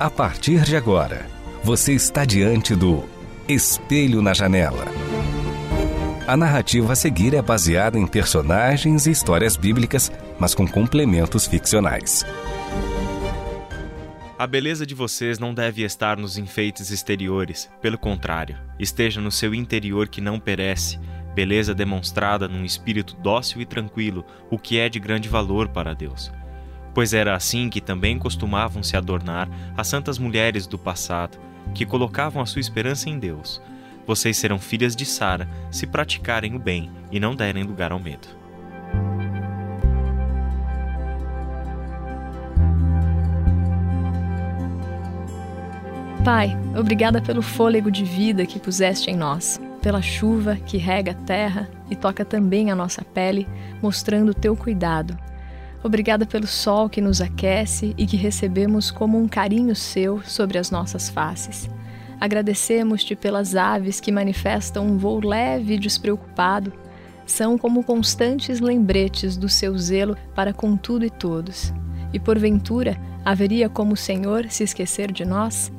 A partir de agora, você está diante do Espelho na Janela. A narrativa a seguir é baseada em personagens e histórias bíblicas, mas com complementos ficcionais. A beleza de vocês não deve estar nos enfeites exteriores, pelo contrário, esteja no seu interior que não perece, beleza demonstrada num espírito dócil e tranquilo, o que é de grande valor para Deus. Pois era assim que também costumavam se adornar as santas mulheres do passado, que colocavam a sua esperança em Deus. Vocês serão filhas de Sara se praticarem o bem e não derem lugar ao medo. Pai, obrigada pelo fôlego de vida que puseste em nós, pela chuva que rega a terra e toca também a nossa pele, mostrando o teu cuidado. Obrigada pelo sol que nos aquece e que recebemos como um carinho seu sobre as nossas faces. Agradecemos-te pelas aves que manifestam um voo leve e despreocupado. São como constantes lembretes do seu zelo para com tudo e todos. E porventura, haveria como o Senhor se esquecer de nós?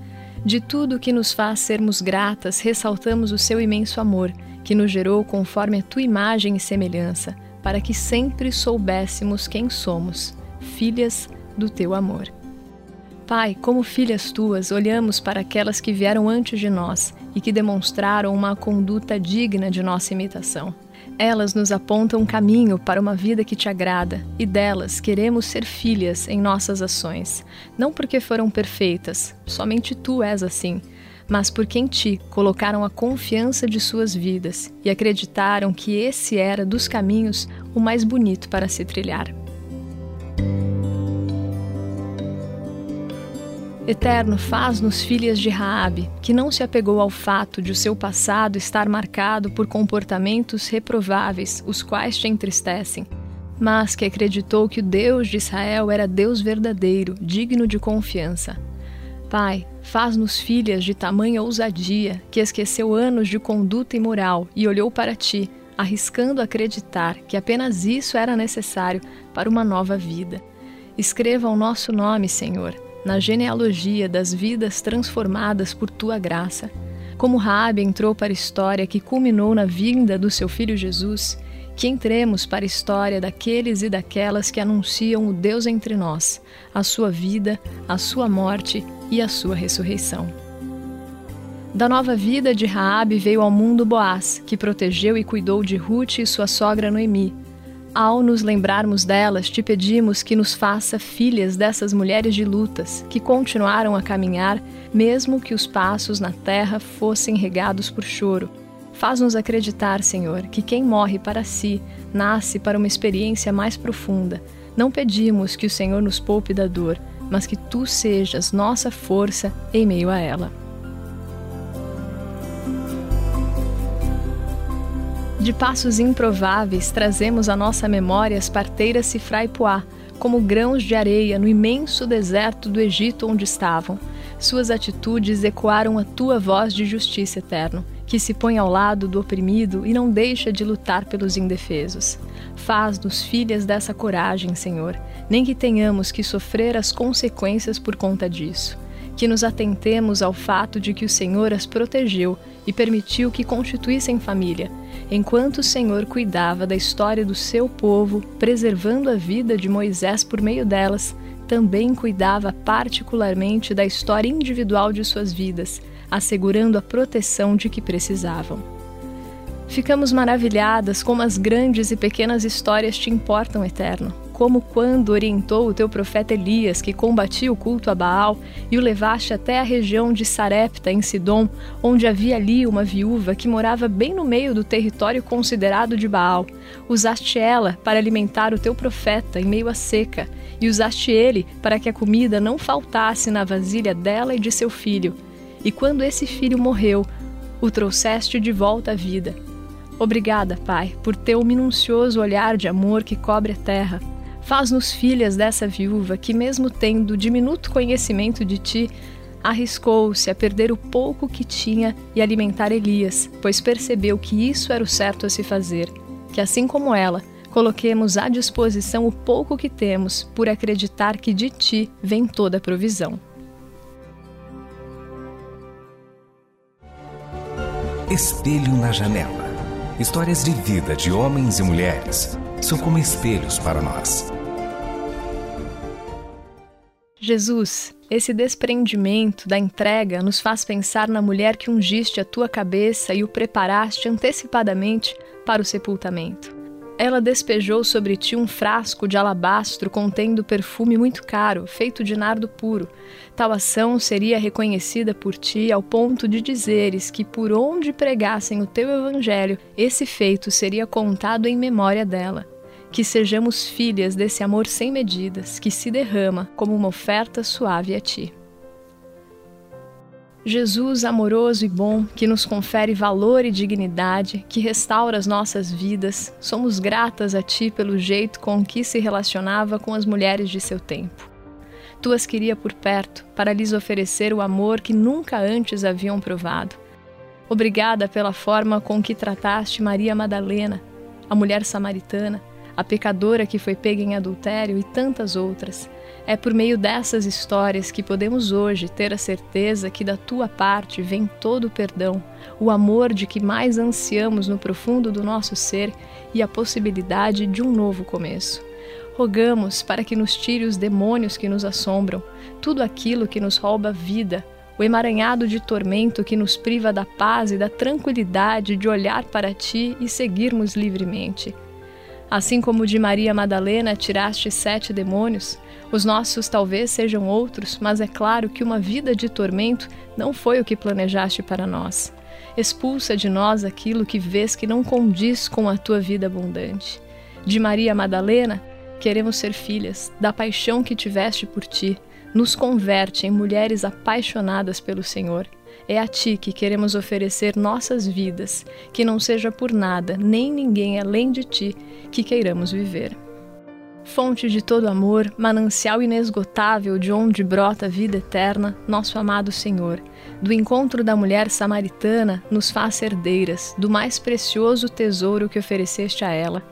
De tudo que nos faz sermos gratas, ressaltamos o seu imenso amor, que nos gerou conforme a tua imagem e semelhança, para que sempre soubéssemos quem somos, filhas do teu amor. Pai, como filhas tuas, olhamos para aquelas que vieram antes de nós e que demonstraram uma conduta digna de nossa imitação. Elas nos apontam um caminho para uma vida que te agrada e delas queremos ser filhas em nossas ações. Não porque foram perfeitas, somente tu és assim, mas porque em ti colocaram a confiança de suas vidas e acreditaram que esse era dos caminhos o mais bonito para se trilhar. Eterno, faz-nos filhas de Raabe, que não se apegou ao fato de o seu passado estar marcado por comportamentos reprováveis, os quais te entristecem, mas que acreditou que o Deus de Israel era Deus verdadeiro, digno de confiança. Pai, faz-nos filhas de tamanha ousadia, que esqueceu anos de conduta imoral e olhou para ti, arriscando acreditar que apenas isso era necessário para uma nova vida. Escreva o nosso nome, Senhor na genealogia das vidas transformadas por tua graça. Como Raabe entrou para a história que culminou na vinda do seu filho Jesus, que entremos para a história daqueles e daquelas que anunciam o Deus entre nós, a sua vida, a sua morte e a sua ressurreição. Da nova vida de Raabe veio ao mundo Boaz, que protegeu e cuidou de Ruth e sua sogra Noemi, ao nos lembrarmos delas, te pedimos que nos faça filhas dessas mulheres de lutas que continuaram a caminhar, mesmo que os passos na terra fossem regados por choro. Faz-nos acreditar, Senhor, que quem morre para si nasce para uma experiência mais profunda. Não pedimos que o Senhor nos poupe da dor, mas que tu sejas nossa força em meio a ela. De passos improváveis, trazemos à nossa memória as parteiras Sifra e Puá, como grãos de areia no imenso deserto do Egito onde estavam. Suas atitudes ecoaram a tua voz de justiça eterno, que se põe ao lado do oprimido e não deixa de lutar pelos indefesos. Faz-nos filhas dessa coragem, Senhor, nem que tenhamos que sofrer as consequências por conta disso. Que nos atentemos ao fato de que o Senhor as protegeu e permitiu que constituíssem família enquanto o Senhor cuidava da história do seu povo, preservando a vida de Moisés por meio delas, também cuidava particularmente da história individual de suas vidas, assegurando a proteção de que precisavam. Ficamos maravilhadas como as grandes e pequenas histórias te importam, Eterno, como quando orientou o teu profeta Elias, que combatia o culto a Baal, e o levaste até a região de Sarepta, em Sidom, onde havia ali uma viúva que morava bem no meio do território considerado de Baal. Usaste ela para alimentar o teu profeta em meio à seca, e usaste ele para que a comida não faltasse na vasilha dela e de seu filho. E quando esse filho morreu, o trouxeste de volta à vida. Obrigada, Pai, por teu minucioso olhar de amor que cobre a terra. Faz-nos filhas dessa viúva que, mesmo tendo diminuto conhecimento de ti, arriscou-se a perder o pouco que tinha e alimentar Elias, pois percebeu que isso era o certo a se fazer. Que, assim como ela, coloquemos à disposição o pouco que temos, por acreditar que de ti vem toda a provisão. Espelho na janela. Histórias de vida de homens e mulheres são como espelhos para nós. Jesus, esse desprendimento da entrega nos faz pensar na mulher que ungiste a tua cabeça e o preparaste antecipadamente para o sepultamento ela despejou sobre ti um frasco de alabastro contendo perfume muito caro, feito de nardo puro. Tal ação seria reconhecida por ti ao ponto de dizeres que por onde pregassem o teu evangelho, esse feito seria contado em memória dela. Que sejamos filhas desse amor sem medidas, que se derrama como uma oferta suave a ti. Jesus amoroso e bom, que nos confere valor e dignidade, que restaura as nossas vidas, somos gratas a Ti pelo jeito com que se relacionava com as mulheres de seu tempo. Tu as queria por perto para lhes oferecer o amor que nunca antes haviam provado. Obrigada pela forma com que trataste Maria Madalena, a mulher samaritana, a pecadora que foi pega em adultério e tantas outras é por meio dessas histórias que podemos hoje ter a certeza que da tua parte vem todo o perdão, o amor de que mais ansiamos no profundo do nosso ser e a possibilidade de um novo começo. Rogamos para que nos tire os demônios que nos assombram, tudo aquilo que nos rouba vida, o emaranhado de tormento que nos priva da paz e da tranquilidade de olhar para ti e seguirmos livremente. Assim como de Maria Madalena tiraste sete demônios, os nossos talvez sejam outros, mas é claro que uma vida de tormento não foi o que planejaste para nós. Expulsa de nós aquilo que vês que não condiz com a tua vida abundante. De Maria Madalena, queremos ser filhas da paixão que tiveste por ti. Nos converte em mulheres apaixonadas pelo Senhor. É a Ti que queremos oferecer nossas vidas, que não seja por nada, nem ninguém além de Ti, que queiramos viver fonte de todo amor, manancial inesgotável de onde brota a vida eterna, nosso amado Senhor. Do encontro da mulher samaritana, nos faz herdeiras do mais precioso tesouro que ofereceste a ela.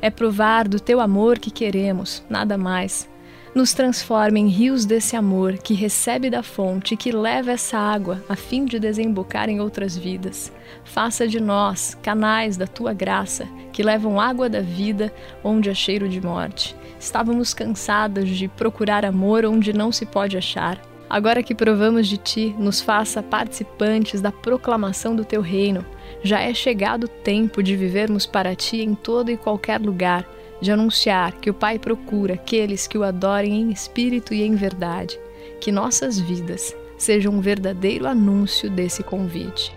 É provar do teu amor que queremos, nada mais nos transforma em rios desse amor que recebe da fonte e que leva essa água a fim de desembocar em outras vidas. Faça de nós canais da tua graça que levam água da vida onde há cheiro de morte. Estávamos cansadas de procurar amor onde não se pode achar. Agora que provamos de ti, nos faça participantes da proclamação do teu reino. Já é chegado o tempo de vivermos para ti em todo e qualquer lugar de anunciar que o Pai procura aqueles que o adorem em espírito e em verdade, que nossas vidas sejam um verdadeiro anúncio desse convite.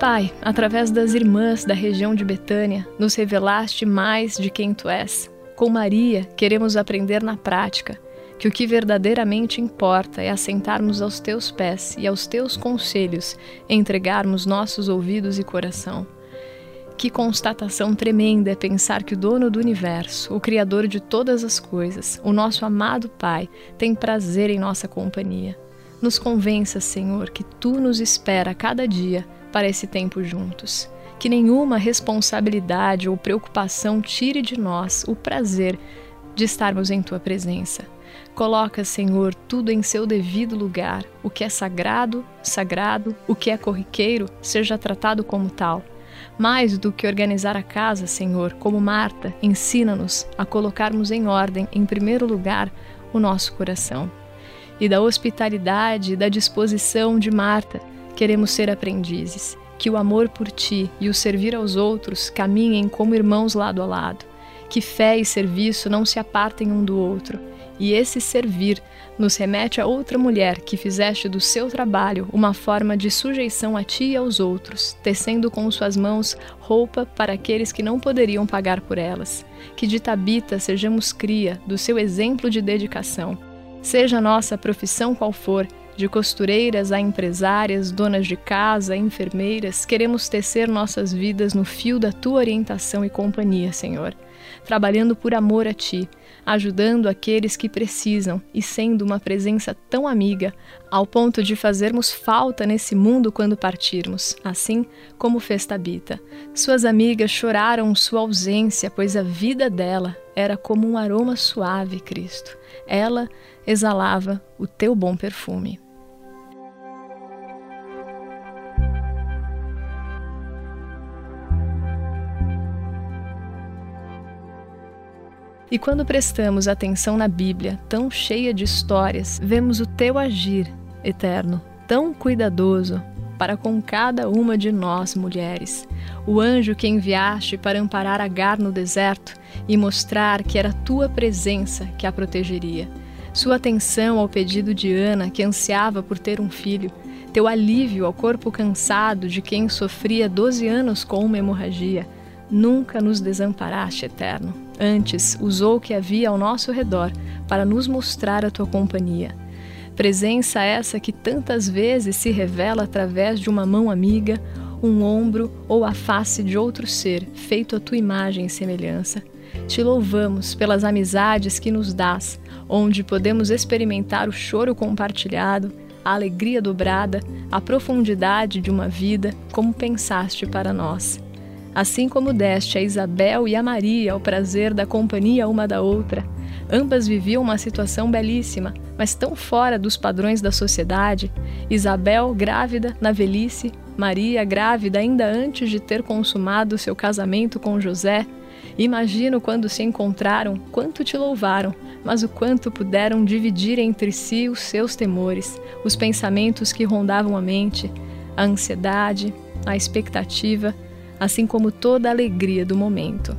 Pai, através das irmãs da região de Betânia, nos revelaste mais de quem tu és. Com Maria, queremos aprender na prática que o que verdadeiramente importa é assentarmos aos teus pés e aos teus conselhos, entregarmos nossos ouvidos e coração. Que constatação tremenda é pensar que o dono do universo, o Criador de todas as coisas, o nosso amado Pai, tem prazer em nossa companhia. Nos convença, Senhor, que tu nos espera cada dia para esse tempo juntos. Que nenhuma responsabilidade ou preocupação tire de nós o prazer de estarmos em tua presença. Coloca, Senhor, tudo em seu devido lugar. O que é sagrado, sagrado, o que é corriqueiro, seja tratado como tal. Mais do que organizar a casa, Senhor, como Marta, ensina-nos a colocarmos em ordem, em primeiro lugar, o nosso coração. E da hospitalidade e da disposição de Marta, queremos ser aprendizes. Que o amor por ti e o servir aos outros caminhem como irmãos lado a lado. Que fé e serviço não se apartem um do outro e esse servir nos remete a outra mulher que fizeste do seu trabalho uma forma de sujeição a ti e aos outros, tecendo com suas mãos roupa para aqueles que não poderiam pagar por elas. Que de Tabita sejamos cria do seu exemplo de dedicação. Seja nossa profissão qual for, de costureiras a empresárias, donas de casa, enfermeiras, queremos tecer nossas vidas no fio da tua orientação e companhia, Senhor, trabalhando por amor a ti ajudando aqueles que precisam e sendo uma presença tão amiga, ao ponto de fazermos falta nesse mundo quando partirmos, assim como fez Tabita. Suas amigas choraram sua ausência, pois a vida dela era como um aroma suave, Cristo. Ela exalava o teu bom perfume. E quando prestamos atenção na Bíblia, tão cheia de histórias, vemos o teu agir, eterno, tão cuidadoso para com cada uma de nós mulheres. O anjo que enviaste para amparar Agar no deserto e mostrar que era tua presença que a protegeria. Sua atenção ao pedido de Ana, que ansiava por ter um filho, teu alívio ao corpo cansado de quem sofria 12 anos com uma hemorragia Nunca nos desamparaste, Eterno. Antes, usou o que havia ao nosso redor para nos mostrar a tua companhia. Presença essa que tantas vezes se revela através de uma mão amiga, um ombro ou a face de outro ser, feito à tua imagem e semelhança. Te louvamos pelas amizades que nos dás, onde podemos experimentar o choro compartilhado, a alegria dobrada, a profundidade de uma vida como pensaste para nós assim como deste a Isabel e a Maria o prazer da companhia uma da outra. Ambas viviam uma situação belíssima, mas tão fora dos padrões da sociedade. Isabel grávida na velhice, Maria grávida ainda antes de ter consumado seu casamento com José. Imagino quando se encontraram, quanto te louvaram, mas o quanto puderam dividir entre si os seus temores, os pensamentos que rondavam a mente, a ansiedade, a expectativa assim como toda a alegria do momento.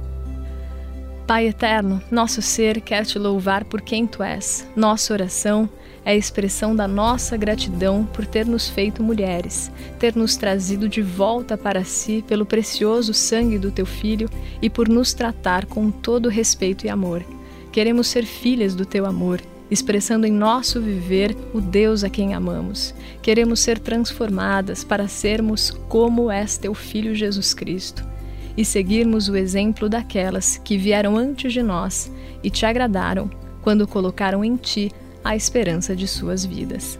Pai eterno, nosso ser quer te louvar por quem tu és. Nossa oração é a expressão da nossa gratidão por ter nos feito mulheres, ter nos trazido de volta para si pelo precioso sangue do teu filho e por nos tratar com todo respeito e amor. Queremos ser filhas do teu amor expressando em nosso viver o Deus a quem amamos. Queremos ser transformadas para sermos como és teu Filho Jesus Cristo e seguirmos o exemplo daquelas que vieram antes de nós e te agradaram quando colocaram em ti a esperança de suas vidas.